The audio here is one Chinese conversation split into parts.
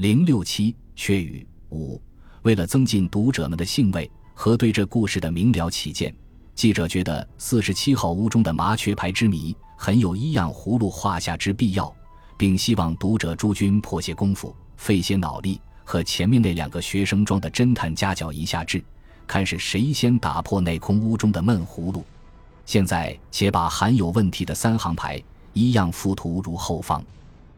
零六七缺语五。为了增进读者们的兴味和对这故事的明了起见，记者觉得四十七号屋中的麻雀牌之谜很有一样葫芦画下之必要，并希望读者诸君破些功夫，费些脑力，和前面那两个学生装的侦探夹角一下制，看是谁先打破那空屋中的闷葫芦。现在且把含有问题的三行牌一样附图如后方。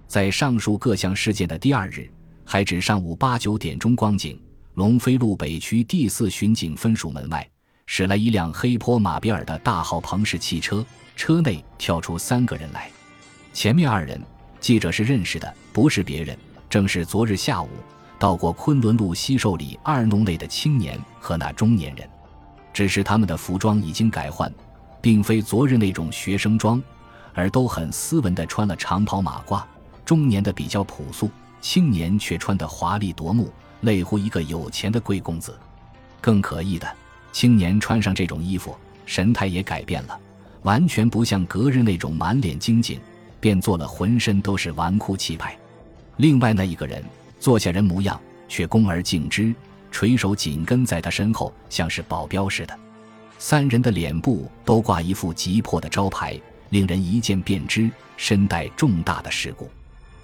在上述各项事件的第二日，还指上午八九点钟光景。龙飞路北区第四巡警分署门外驶来一辆黑坡马比尔的大号鹏式汽车，车内跳出三个人来。前面二人记者是认识的，不是别人，正是昨日下午到过昆仑路西寿里二弄内的青年和那中年人。只是他们的服装已经改换，并非昨日那种学生装，而都很斯文地穿了长袍马褂。中年的比较朴素，青年却穿得华丽夺目。类乎一个有钱的贵公子，更可疑的，青年穿上这种衣服，神态也改变了，完全不像隔日那种满脸精警，变做了浑身都是纨绔气派。另外那一个人坐下人模样，却恭而敬之，垂手紧跟在他身后，像是保镖似的。三人的脸部都挂一副急迫的招牌，令人一见便知身带重大的事故。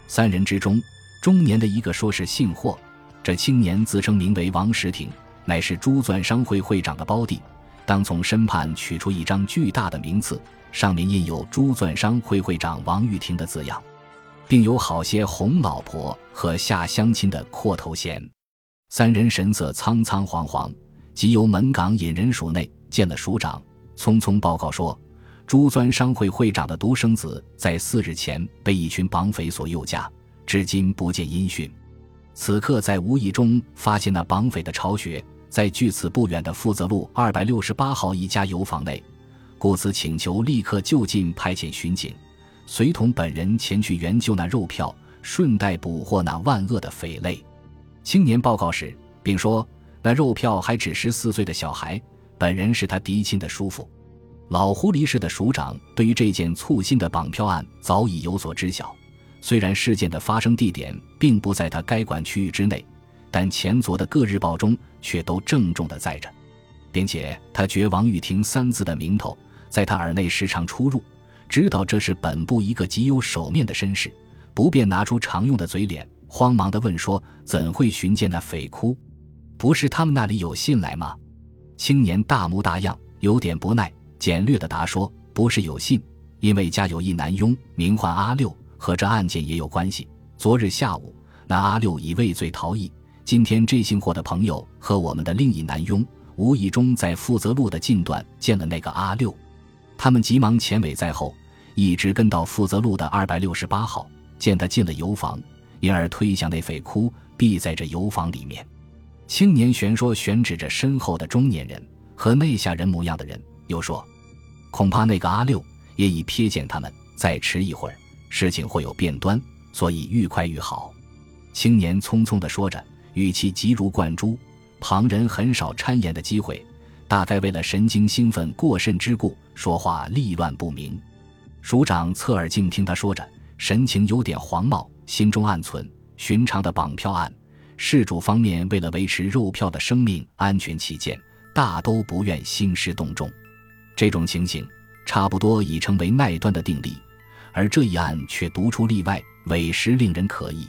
三人之中，中年的一个说是姓霍。这青年自称名为王石亭，乃是珠钻商会会长的胞弟。当从身畔取出一张巨大的名次，上面印有珠钻商会会长王玉婷的字样，并有好些红老婆和下乡亲的阔头衔。三人神色苍苍惶惶，即由门岗引人署内见了署长，匆匆报告说，珠钻商会会长的独生子在四日前被一群绑匪所诱架，至今不见音讯。此刻在无意中发现那绑匪的巢穴在距此不远的富泽路二百六十八号一家油坊内，故此请求立刻就近派遣巡警，随同本人前去援救那肉票，顺带捕获那万恶的匪类。青年报告时，并说那肉票还只十四岁的小孩，本人是他嫡亲的叔父。老狐狸市的署长对于这件簇新的绑票案早已有所知晓。虽然事件的发生地点并不在他该管区域之内，但前昨的各日报中却都郑重地载着，并且他觉王玉婷三字的名头在他耳内时常出入，知道这是本部一个极有手面的绅士，不便拿出常用的嘴脸，慌忙地问说：“怎会寻见那匪窟？不是他们那里有信来吗？”青年大模大样，有点不耐，简略地答说：“不是有信，因为家有一男佣，名唤阿六。”和这案件也有关系。昨日下午，那阿六已畏罪逃逸。今天这姓霍的朋友和我们的另一男佣，无意中在富泽路的近段见了那个阿六，他们急忙前尾在后，一直跟到富泽路的二百六十八号，见他进了油房，因而推向那匪窟，避在这油房里面。青年悬说悬指着身后的中年人和那下人模样的人，又说，恐怕那个阿六也已瞥见他们，再迟一会儿。事情会有变端，所以愈快愈好。青年匆匆地说着，语气急如灌珠，旁人很少参言的机会，大概为了神经兴奋过甚之故，说话力乱不明。署长侧耳静听他说着，神情有点黄冒，心中暗存：寻常的绑票案，事主方面为了维持肉票的生命安全起见，大都不愿兴师动众。这种情形，差不多已成为耐端的定例。而这一案却独出例外，委实令人可疑。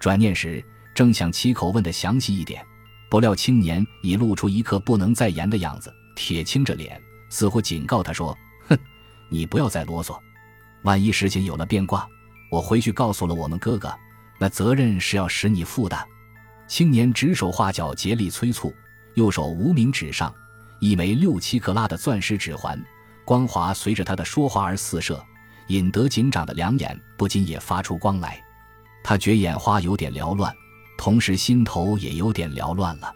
转念时，正想起口问的详细一点，不料青年已露出一刻不能再言的样子，铁青着脸，似乎警告他说：“哼，你不要再啰嗦。万一事情有了变卦，我回去告诉了我们哥哥，那责任是要使你负的。”青年指手画脚，竭力催促，右手无名指上一枚六七克拉的钻石指环，光华随着他的说话而四射。引得警长的两眼不禁也发出光来，他觉眼花有点缭乱，同时心头也有点缭乱了。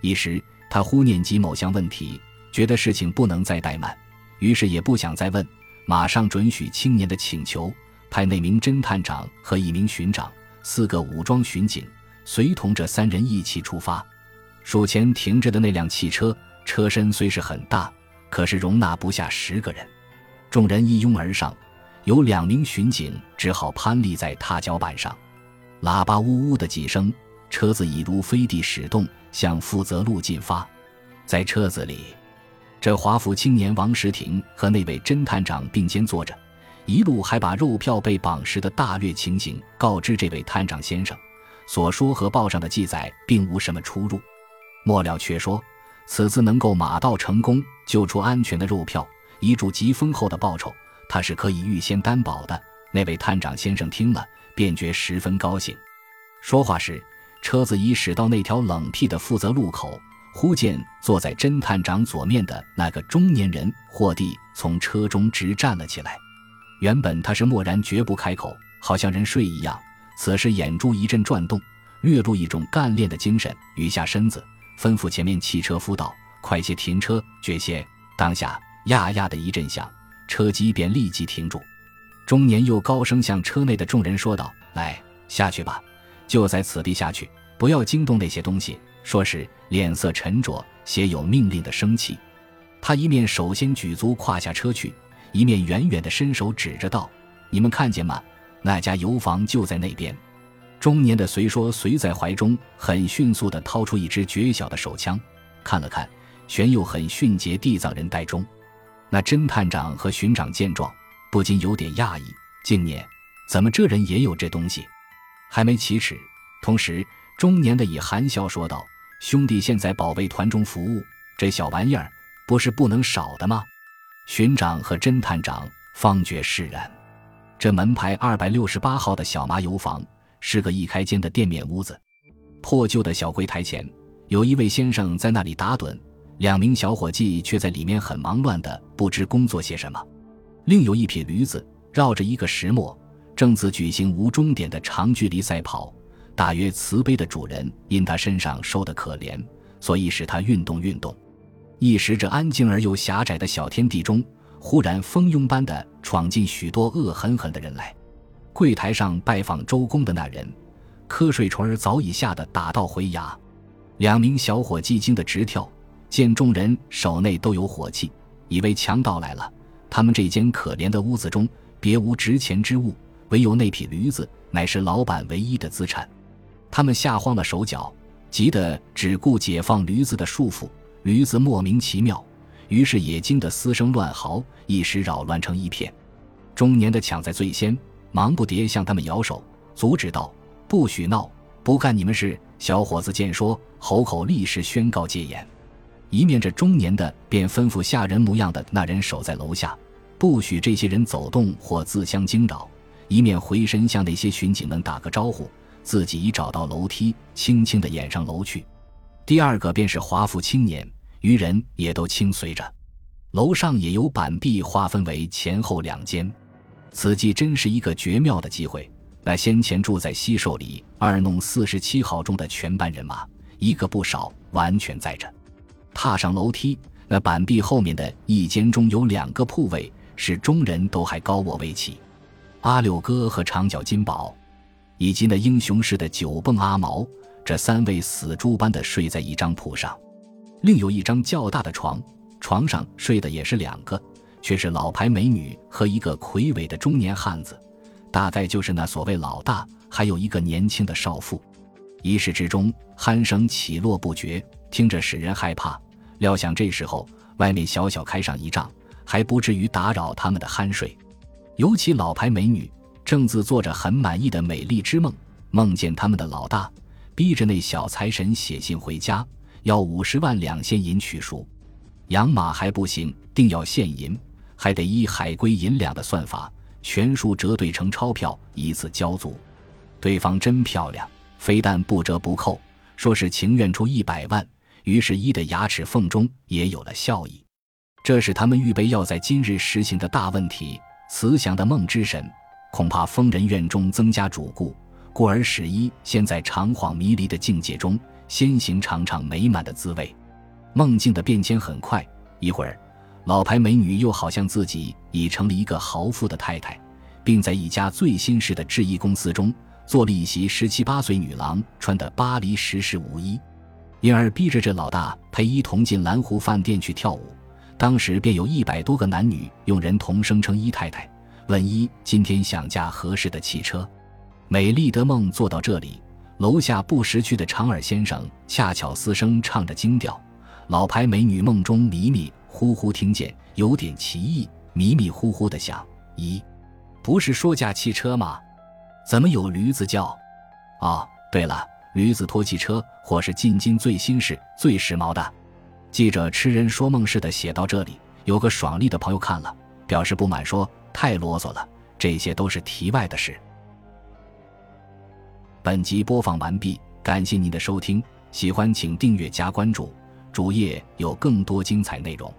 一时他忽念及某项问题，觉得事情不能再怠慢，于是也不想再问，马上准许青年的请求，派那名侦探长和一名巡长、四个武装巡警随同这三人一起出发。署前停着的那辆汽车，车身虽是很大，可是容纳不下十个人，众人一拥而上。有两名巡警只好攀立在踏脚板上，喇叭呜呜的几声，车子已如飞地驶动，向富泽路进发。在车子里，这华服青年王石亭和那位侦探长并肩坐着，一路还把肉票被绑时的大略情形告知这位探长先生。所说和报上的记载并无什么出入。末了却说，此次能够马到成功，救出安全的肉票，遗嘱极丰厚的报酬，他是可以预先担保的。那位探长先生听了，便觉十分高兴。说话时，车子已驶到那条冷僻的负责路口。忽见坐在侦探长左面的那个中年人霍蒂从车中直站了起来。原本他是默然绝不开口，好像人睡一样。此时眼珠一阵转动，略露一种干练的精神，余下身子，吩咐前面汽车夫道：“快些停车，绝些！”当下呀呀的一阵响，车机便立即停住。中年又高声向车内的众人说道：“来，下去吧，就在此地下去，不要惊动那些东西。”说时脸色沉着，写有命令的生气。他一面首先举足跨下车去，一面远远的伸手指着道：“你们看见吗？那家油房就在那边。”中年的随说随在怀中，很迅速地掏出一支绝小的手枪，看了看，旋又很迅捷地藏人袋中。那侦探长和巡长见状，不禁有点讶异：“静念，怎么这人也有这东西？”还没启齿，同时。中年的以含笑说道：“兄弟，现在保卫团中服务，这小玩意儿不是不能少的吗？”巡长和侦探长方觉释然。这门牌二百六十八号的小麻油房是个一开间的店面屋子，破旧的小柜台前有一位先生在那里打盹，两名小伙计却在里面很忙乱的不知工作些什么。另有一匹驴子绕着一个石磨，正自举行无终点的长距离赛跑。大约慈悲的主人因他身上瘦得可怜，所以使他运动运动。一时，这安静而又狭窄的小天地中，忽然蜂拥般的闯进许多恶狠狠的人来。柜台上拜访周公的那人，瞌睡虫儿早已吓得打道回牙。两名小伙计惊得直跳，见众人手内都有火器，以为强盗来了。他们这间可怜的屋子中别无值钱之物，唯有那匹驴子，乃是老板唯一的资产。他们吓慌了手脚，急得只顾解放驴子的束缚。驴子莫名其妙，于是也惊得嘶声乱嚎，一时扰乱成一片。中年的抢在最先，忙不迭向他们摇手，阻止道：“不许闹，不干你们事。”小伙子见说，吼口立时宣告戒严。一面这中年的便吩咐下人模样的那人守在楼下，不许这些人走动或自相惊扰；一面回身向那些巡警们打个招呼。自己已找到楼梯，轻轻地掩上楼去。第二个便是华服青年，余人也都轻随着。楼上也有板壁划分为前后两间，此计真是一个绝妙的机会。那先前住在西寿里二弄四十七号中的全班人马，一个不少，完全在着。踏上楼梯，那板壁后面的一间中有两个铺位，是中人都还高卧未起。阿六哥和长脚金宝。以及那英雄式的九蹦阿毛，这三位死猪般的睡在一张铺上，另有一张较大的床，床上睡的也是两个，却是老牌美女和一个魁伟的中年汉子，大概就是那所谓老大，还有一个年轻的少妇。一室之中鼾声起落不绝，听着使人害怕。料想这时候外面小小开上一仗，还不至于打扰他们的酣睡，尤其老牌美女。正自做着很满意的美丽之梦，梦见他们的老大逼着那小财神写信回家，要五十万两现银取赎。养马还不行，定要现银，还得依海归银两的算法，全数折兑成钞票，一次交足。对方真漂亮，非但不折不扣，说是情愿出一百万。于是一的牙齿缝中也有了笑意。这是他们预备要在今日实行的大问题。慈祥的梦之神。恐怕疯人院中增加主顾，故而使一先在长恍迷离的境界中先行尝尝美满的滋味。梦境的变迁很快，一会儿，老牌美女又好像自己已成了一个豪富的太太，并在一家最新式的制衣公司中做了一袭十七八岁女郎穿的巴黎时式舞衣，因而逼着这老大陪一同进蓝湖饭店去跳舞。当时便有一百多个男女用人同声称一太太。问一今天想驾合适的汽车，美丽的梦做到这里，楼下不识趣的长耳先生恰巧嘶声唱着京调，老牌美女梦中迷迷糊糊听见，有点奇异，迷迷糊糊的想：咦，不是说驾汽车吗？怎么有驴子叫？哦，对了，驴子拖汽车，或是进京最新式、最时髦的。记者痴人说梦似的写到这里，有个爽利的朋友看了，表示不满，说太啰嗦了，这些都是题外的事。本集播放完毕，感谢您的收听，喜欢请订阅加关注，主页有更多精彩内容。